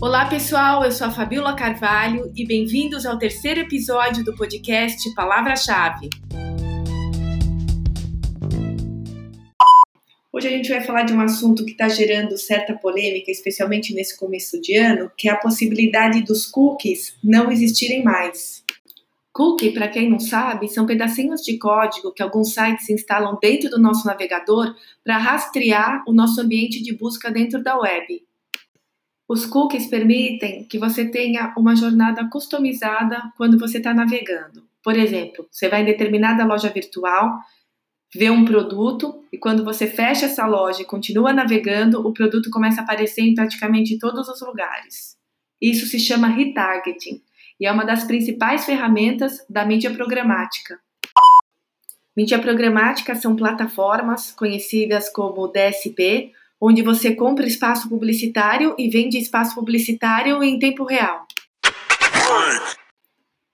Olá pessoal, eu sou a Fabiola Carvalho e bem-vindos ao terceiro episódio do podcast Palavra-Chave. Hoje a gente vai falar de um assunto que está gerando certa polêmica, especialmente nesse começo de ano, que é a possibilidade dos cookies não existirem mais. Cookie, para quem não sabe, são pedacinhos de código que alguns sites instalam dentro do nosso navegador para rastrear o nosso ambiente de busca dentro da web. Os cookies permitem que você tenha uma jornada customizada quando você está navegando. Por exemplo, você vai em determinada loja virtual, vê um produto e quando você fecha essa loja e continua navegando, o produto começa a aparecer em praticamente todos os lugares. Isso se chama retargeting e é uma das principais ferramentas da mídia programática. Mídia programática são plataformas conhecidas como DSP onde você compra espaço publicitário e vende espaço publicitário em tempo real.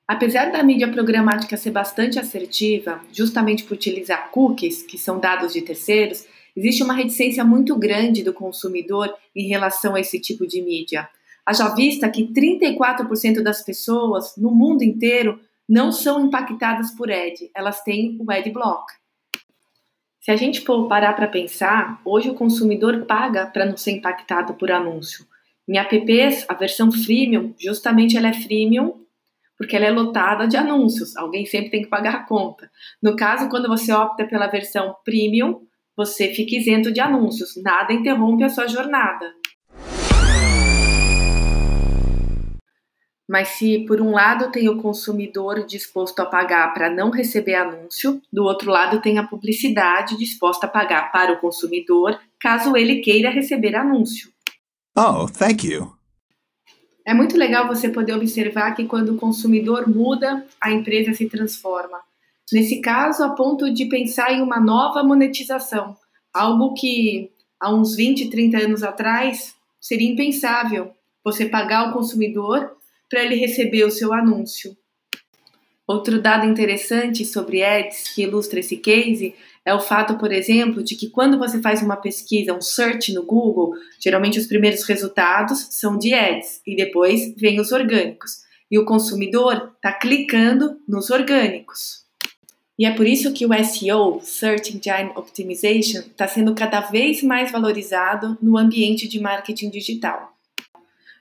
Apesar da mídia programática ser bastante assertiva, justamente por utilizar cookies, que são dados de terceiros, existe uma reticência muito grande do consumidor em relação a esse tipo de mídia. Haja vista que 34% das pessoas no mundo inteiro não são impactadas por ad, elas têm o adblock. Se a gente for parar para pensar, hoje o consumidor paga para não ser impactado por anúncio. Em apps, a versão freemium, justamente ela é freemium porque ela é lotada de anúncios. Alguém sempre tem que pagar a conta. No caso, quando você opta pela versão premium, você fica isento de anúncios. Nada interrompe a sua jornada. Mas se por um lado tem o consumidor disposto a pagar para não receber anúncio, do outro lado tem a publicidade disposta a pagar para o consumidor caso ele queira receber anúncio. Oh, thank you. É muito legal você poder observar que quando o consumidor muda, a empresa se transforma. Nesse caso, a ponto de pensar em uma nova monetização, algo que há uns 20, 30 anos atrás seria impensável. Você pagar o consumidor para ele receber o seu anúncio. Outro dado interessante sobre ads que ilustra esse case é o fato, por exemplo, de que quando você faz uma pesquisa, um search no Google, geralmente os primeiros resultados são de ads e depois vem os orgânicos. E o consumidor está clicando nos orgânicos. E é por isso que o SEO, Search Engine Optimization, está sendo cada vez mais valorizado no ambiente de marketing digital.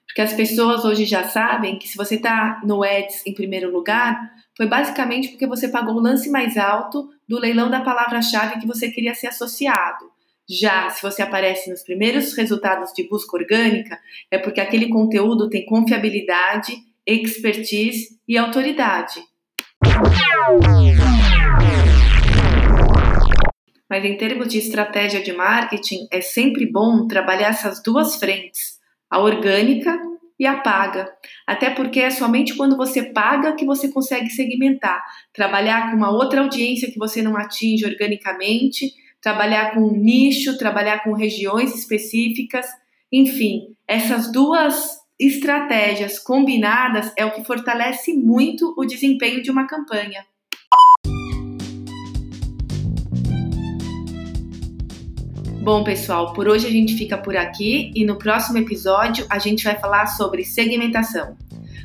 Porque as pessoas hoje já sabem que se você está no Ads em primeiro lugar, foi basicamente porque você pagou o lance mais alto do leilão da palavra-chave que você queria ser associado. Já se você aparece nos primeiros resultados de busca orgânica, é porque aquele conteúdo tem confiabilidade, expertise e autoridade. Mas em termos de estratégia de marketing, é sempre bom trabalhar essas duas frentes a orgânica e a paga. Até porque é somente quando você paga que você consegue segmentar, trabalhar com uma outra audiência que você não atinge organicamente, trabalhar com um nicho, trabalhar com regiões específicas, enfim, essas duas estratégias combinadas é o que fortalece muito o desempenho de uma campanha. Bom, pessoal, por hoje a gente fica por aqui e no próximo episódio a gente vai falar sobre segmentação.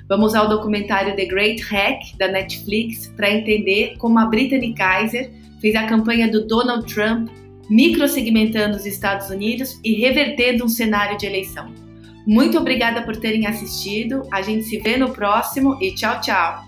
Vamos ao documentário The Great Hack da Netflix para entender como a Brittany Kaiser fez a campanha do Donald Trump microsegmentando os Estados Unidos e revertendo um cenário de eleição. Muito obrigada por terem assistido. A gente se vê no próximo e tchau, tchau!